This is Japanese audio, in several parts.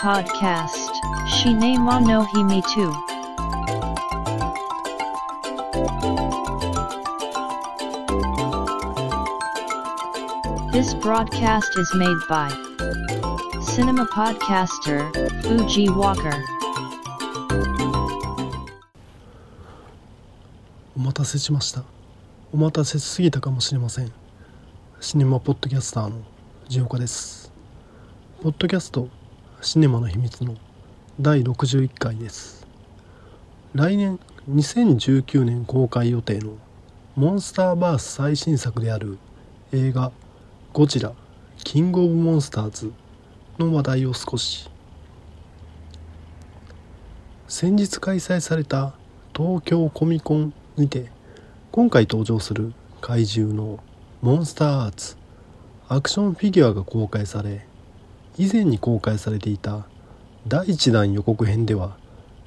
Podcast Shinema no Himi 2. This broadcast is made by Cinema Podcaster Fuji Walker. お待たせしましたお待たせしすぎたかもしれませんシネマポッドキャスターのジオカですポッドキャストシネマの秘密の第61回です。来年2019年公開予定のモンスターバース最新作である映画「ゴジラキングオブモンスターズ」の話題を少し。先日開催された東京コミコンにて今回登場する怪獣のモンスターアーツアクションフィギュアが公開され以前に公開されていた第1弾予告編では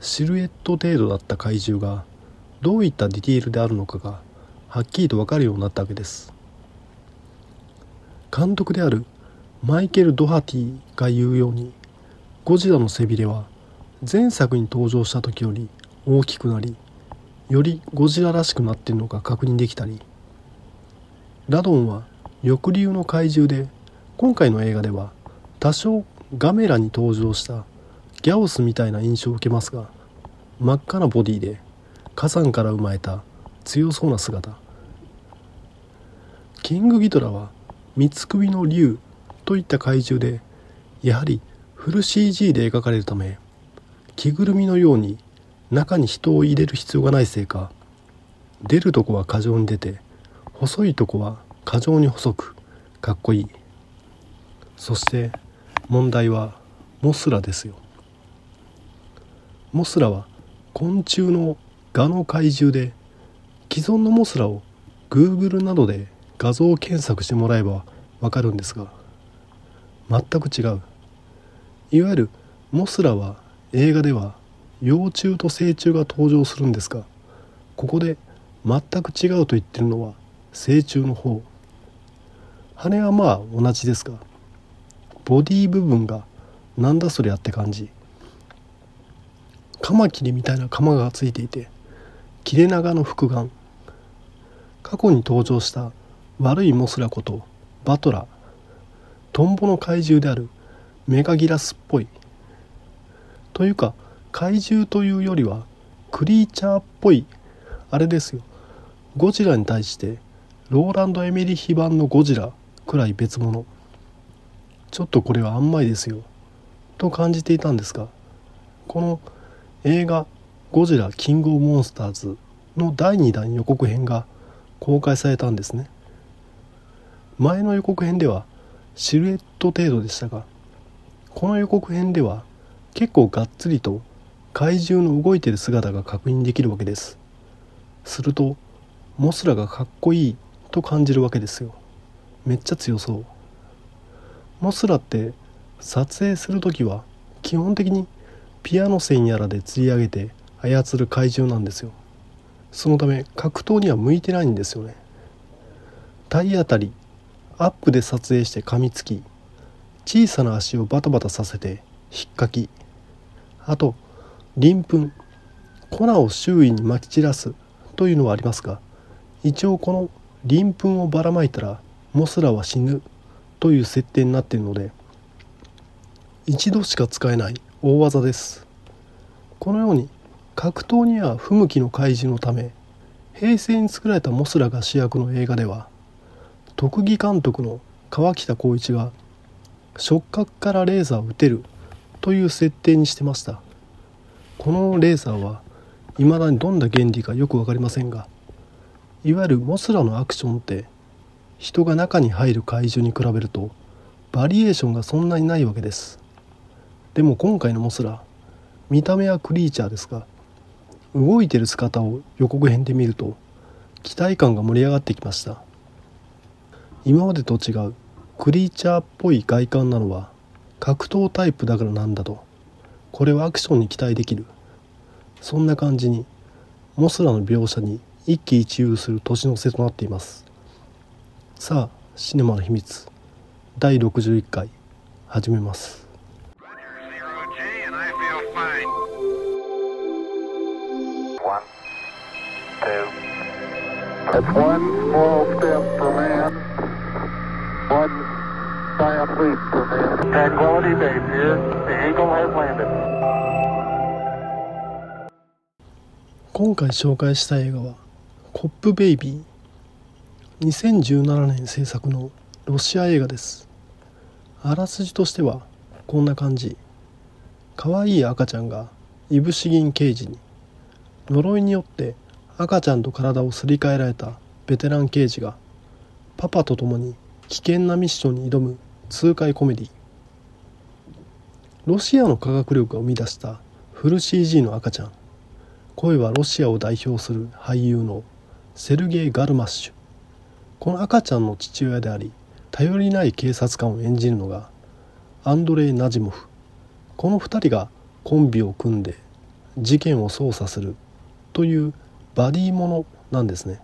シルエット程度だった怪獣がどういったディティールであるのかがはっきりと分かるようになったわけです。監督であるマイケル・ドハティが言うようにゴジラの背びれは前作に登場した時より大きくなりよりゴジラらしくなっているのが確認できたりラドンは翼竜の怪獣で今回の映画では多少ガメラに登場したギャオスみたいな印象を受けますが真っ赤なボディで火山から生まれた強そうな姿。キングギドラは三つ首の竜といった怪獣でやはりフル CG で描かれるため着ぐるみのように中に人を入れる必要がないせいか出るとこは過剰に出て細いとこは過剰に細くかっこいい。そして問題はモスラですよ。モスラは昆虫のガの怪獣で既存のモスラを Google などで画像検索してもらえばわかるんですが全く違う。いわゆるモスラは映画では幼虫と成虫が登場するんですがここで全く違うと言ってるのは成虫の方。羽はまあ同じですがボディ部分がなんだそりゃって感じ。カマキリみたいな鎌がついていて切れ長の複眼。過去に登場した悪いモスラことバトラトンボの怪獣であるメガギラスっぽい。というか怪獣というよりはクリーチャーっぽい。あれですよ。ゴジラに対してローランド・エミリヒ版のゴジラくらい別物。ちょっとこれは甘いですよ。と感じていたんですがこの映画「ゴジラキングオブモンスターズ」の第2弾予告編が公開されたんですね。前の予告編ではシルエット程度でしたがこの予告編では結構がっつりと怪獣の動いてる姿が確認できるわけです。するとモスラがかっこいいと感じるわけですよ。めっちゃ強そう。モスラって撮影する時は基本的にピアノ線やらで釣り上げて操る怪獣なんですよ。そのため格闘には向いてないんですよね。体当たりアップで撮影して噛みつき小さな足をバタバタさせて引っかき。あと鱗粉粉を周囲にまき散らすというのはありますが一応この鱗粉をばらまいたらモスラは死ぬ。という設定になっているので一度しか使えない大技です。このように格闘には不向きの怪獣のため平成に作られたモスラが主役の映画では特技監督の川北浩一が触覚からレーザーを撃てるという設定にしてました。このレーザーは未だにどんな原理かよく分かりませんがいわゆるモスラのアクションって人が中に入る怪獣に比べるとバリエーションがそんなにないわけです。でも今回のモスラ見た目はクリーチャーですが動いてる姿を予告編で見ると期待感が盛り上がってきました。今までと違うクリーチャーっぽい外観なのは格闘タイプだからなんだとこれはアクションに期待できる。そんな感じにモスラの描写に一喜一憂する年の瀬となっています。さあシネマの秘密第61回始めます。今回紹介した映画は「コップベイビー」2017年制作のロシア映画です。あらすじとしてはこんな感じ。可愛い赤ちゃんがいぶし銀刑事に。呪いによって赤ちゃんと体をすり替えられたベテラン刑事がパパと共に危険なミッションに挑む痛快コメディロシアの科学力が生み出したフル CG の赤ちゃん。声はロシアを代表する俳優のセルゲイ・ガルマッシュ。この赤ちゃんの父親であり頼りない警察官を演じるのがアンドレイ・ナジモフ。この2人がコンビを組んで事件を捜査するというバディものなんですね。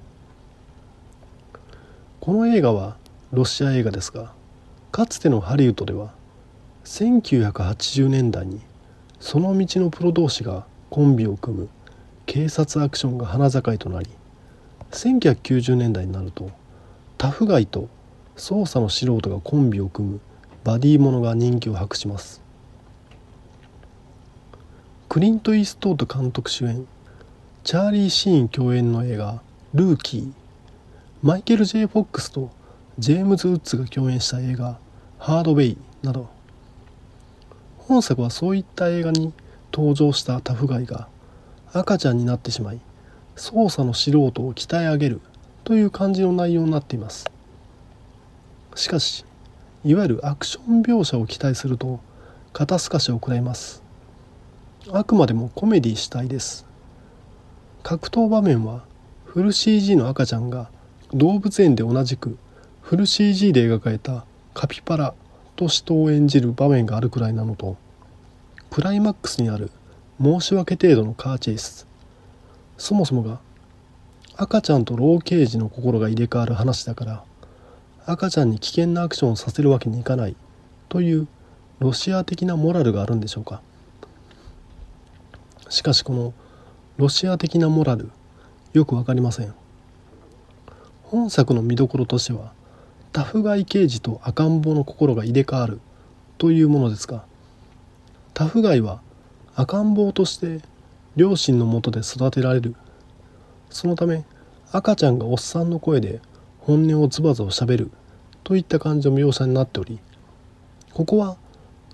この映画はロシア映画ですがかつてのハリウッドでは1980年代にその道のプロ同士がコンビを組む警察アクションが花盛りとなり1990年代になるとタフガイと捜査の素人がコンビを組むバディものが人気を博します。クリント・イーストウッド監督主演チャーリー・シーン共演の映画「ルーキー」マイケル・ J・ フォックスとジェームズ・ウッズが共演した映画「ハードウェイ」など。本作はそういった映画に登場したタフガイが赤ちゃんになってしまい操作の素人を鍛え上げるという感じの内容になっています。しかしいわゆるアクション描写を期待すると肩透かしを食らいます。あくまでもコメディ主体です。格闘場面はフル CG の赤ちゃんが動物園で同じくフル CG で描かれたカピバラと死闘を演じる場面があるくらいなのとクライマックスにある申し訳程度のカーチェイス。そもそもが赤ちゃんと老刑事の心が入れ替わる話だから赤ちゃんに危険なアクションをさせるわけにいかないというロシア的なモラルがあるんでしょうか。しかしこのロシア的なモラルよく分かりません。本作の見どころとしてはタフガイ刑事と赤ん坊の心が入れ替わるというものですがタフガイは赤ん坊として両親のもとで育てられるそのため赤ちゃんがおっさんの声で本音をズバズバしゃべるといった感じの描写になっておりここは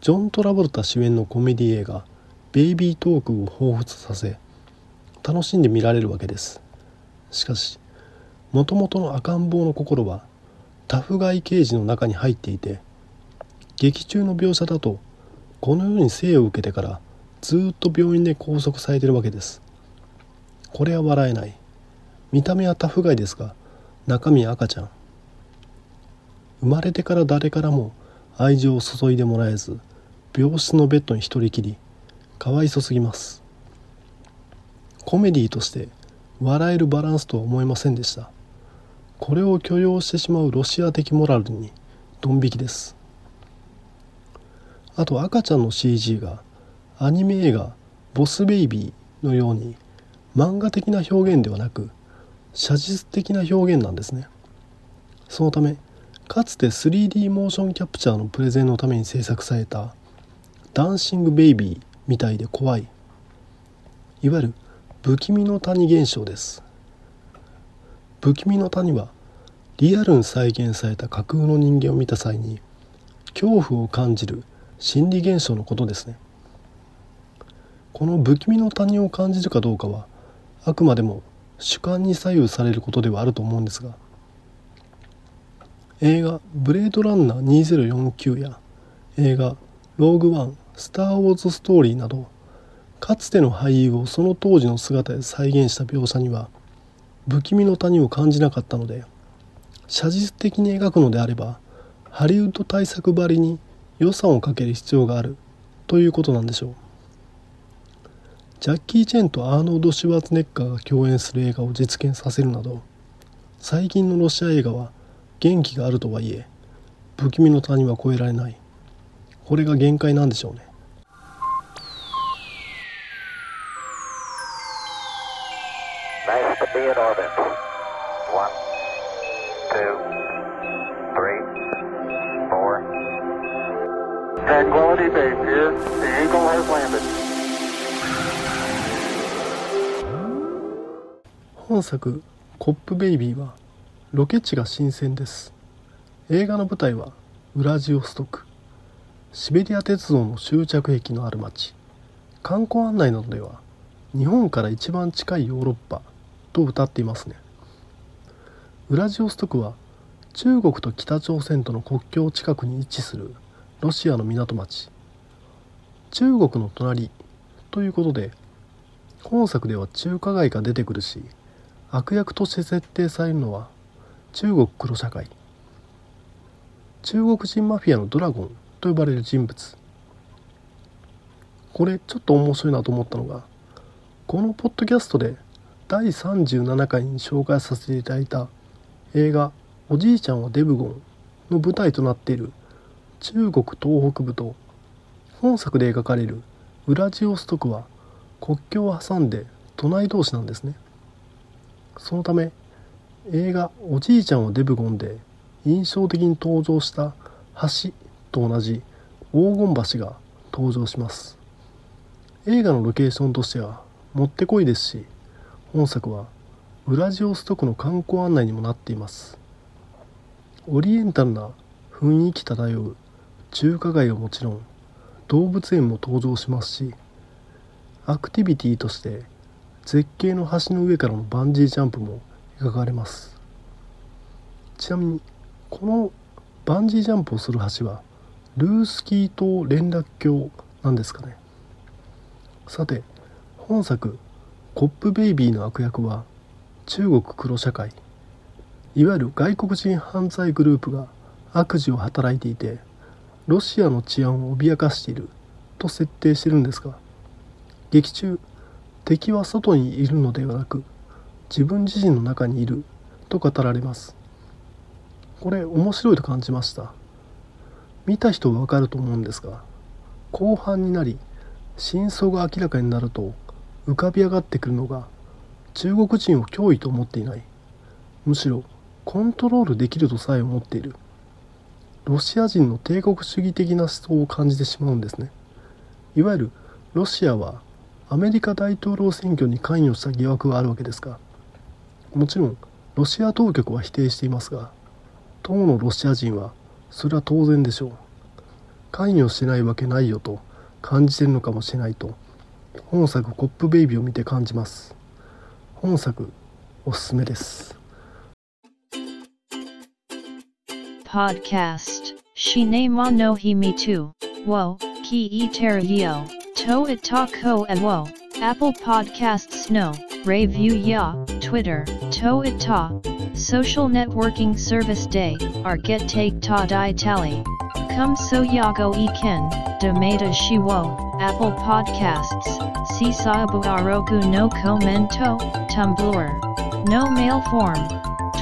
ジョン・トラボルタ主演のコメディ映画「ベイビートーク」を彷彿させ楽しんで見られるわけです。しかしもともとの赤ん坊の心はタフガイ刑事の中に入っていて劇中の描写だとこのように生を受けてからずっと病院で拘束されてるわけです。これは笑えない。見た目はタフガイですが中身は赤ちゃん。生まれてから誰からも愛情を注いでもらえず病室のベッドに一人きりかわいそすぎます。コメディとして笑えるバランスとは思えませんでした。これを許容してしまうロシア的モラルにドン引きです。あと赤ちゃんの CG がアニメ映画「ボス・ベイビー」のように漫画的な表現ではなく写実的な表現なんですね。そのためかつて 3D モーションキャプチャーのプレゼンのために制作された「ダンシング・ベイビー」みたいで怖い。いわゆる不気味の谷現象です。不気味の谷はリアルに再現された架空の人間を見た際に恐怖を感じる心理現象のことですね。この不気味の谷を感じるかどうかはあくまでも主観に左右されることではあると思うんですが映画「ブレードランナー2049」や映画「ローグワンスター・ウォーズ・ストーリー」などかつての俳優をその当時の姿で再現した描写には不気味の谷を感じなかったので写実的に描くのであればハリウッド大作ばりに予算をかける必要があるということなんでしょう。ジャッキー・チェンとアーノルド・シュワーツネッカーが共演する映画を実現させるなど最近のロシア映画は元気があるとはいえ不気味の谷は越えられないこれが限界なんでしょうね Nice to be in orbit. One, two, three, four. Tranquility Base here. The Eagle has landed. 本作「コップベイビー」はロケ地が新鮮です。映画の舞台はウラジオストク。シベリア鉄道の終着駅のある町観光案内などでは日本から一番近いヨーロッパと歌っていますね。ウラジオストクは中国と北朝鮮との国境近くに位置するロシアの港町。中国の隣ということで本作では中華街が出てくるし悪役として設定されるのは中国黒社会。中国人マフィアのドラゴンと呼ばれる人物。これちょっと面白いなと思ったのがこのポッドキャストで第37回に紹介させていただいた映画「おじいちゃんはデブゴン」の舞台となっている中国東北部と本作で描かれるウラジオストクは国境を挟んで隣同士なんですね。そのため映画「おじいちゃんはデブゴン」で印象的に登場した橋と同じ黄金橋が登場します。映画のロケーションとしてはもってこいですし本作はウラジオストクの観光案内にもなっています。オリエンタルな雰囲気漂う中華街はもちろん動物園も登場しますしアクティビティとして絶景の橋の上からのバンジージャンプも描かれます。ちなみにこのバンジージャンプをする橋はルースキー島連絡橋なんですかね。さて本作「コップベイビー」の悪役は中国黒社会。いわゆる外国人犯罪グループが悪事を働いていてロシアの治安を脅かしていると設定してるんですが劇中敵は外にいるのではなく自分自身の中にいると語られます。これ面白いと感じました。見た人はわかると思うんですが後半になり真相が明らかになると浮かび上がってくるのが中国人を脅威と思っていない。むしろコントロールできるとさえ思っている。ロシア人の帝国主義的な思想を感じてしまうんですね。いわゆるロシアはアメリカ大統領選挙に関与した疑惑があるわけですがもちろんロシア当局は否定していますが当のロシア人はそれは当然でしょう関与しないわけないよと感じてるのかもしれないと本作「コップベイビー」を見て感じます本作おすすめです Podcast. Shine mo no hi me too. Wo, ki e teravio. To itako e wo. Apple Podcasts no. Review ya. Twitter. To ita. Social networking service day. Our get take ta di tally. Come so yago e ken. Domata shiwo. Apple Podcasts. Sisabu arogu no commento. Tumblr. No mail form.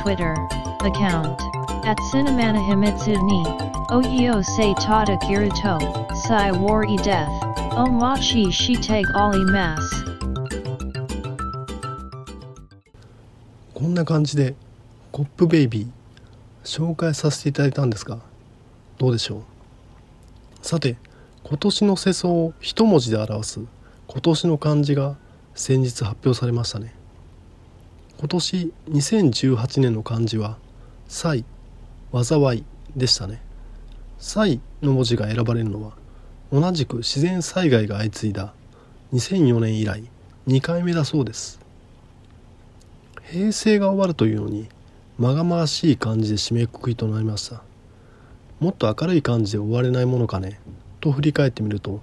Twitter. Account. At Cinemana Himitsu ni. Oyo se tada kiruto. Sai war e death. Omachi shiteg ali mas. こんな感じで「コップベイビー」紹介させていただいたんですがどうでしょう？さて今年の世相を一文字で表す今年の漢字が先日発表されましたね今年2018年の漢字は「災」「災い」でしたね「災」の文字が選ばれるのは同じく自然災害が相次いだ2004年以来2回目だそうです。平成が終わるというのにまがまがしい感じで締めくくりとなりました。もっと明るい感じで終われないものかねと振り返ってみると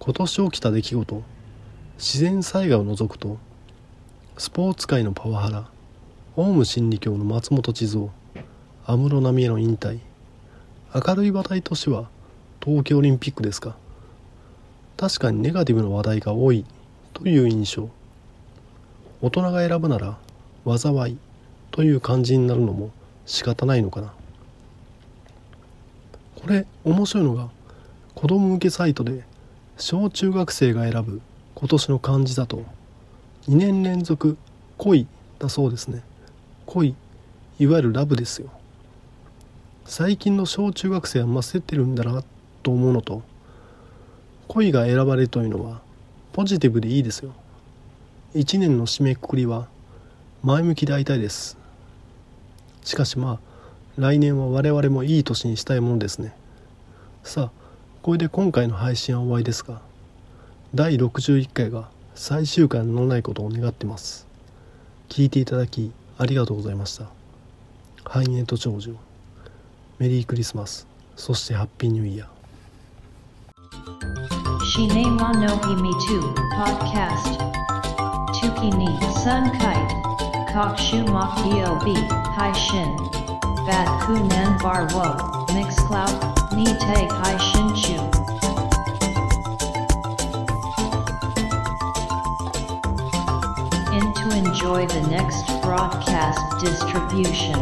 今年起きた出来事自然災害を除くとスポーツ界のパワハラオウム真理教の松本地蔵安室奈美恵の引退明るい話題としては東京オリンピックですか？確かにネガティブな話題が多いという印象。大人が選ぶなら災いという感じになるのも仕方ないのかな？これ面白いのが子供向けサイトで小中学生が選ぶ今年の漢字だと2年連続恋だそうですね。恋いわゆるラブですよ。最近の小中学生はませてるんだなっと思うのと恋が選ばれるというのはポジティブでいいですよ。一年の締めくくりは前向きで会いたいです。しかしまあ来年は我々もいい年にしたいものですね。さあこれで今回の配信は終わりですが第61回が最終回のないことを願ってます。聞いていただきありがとうございました。繁栄と長寿メリークリスマスそしてハッピーニューイヤー。Shine wa no himi too, podcast. Tuki ni sun kite. Kok shu mok yob, hai shin. Bat ku nan bar wo, mix cloud, ni te hai shin chu. In to enjoy the next broadcast distribution.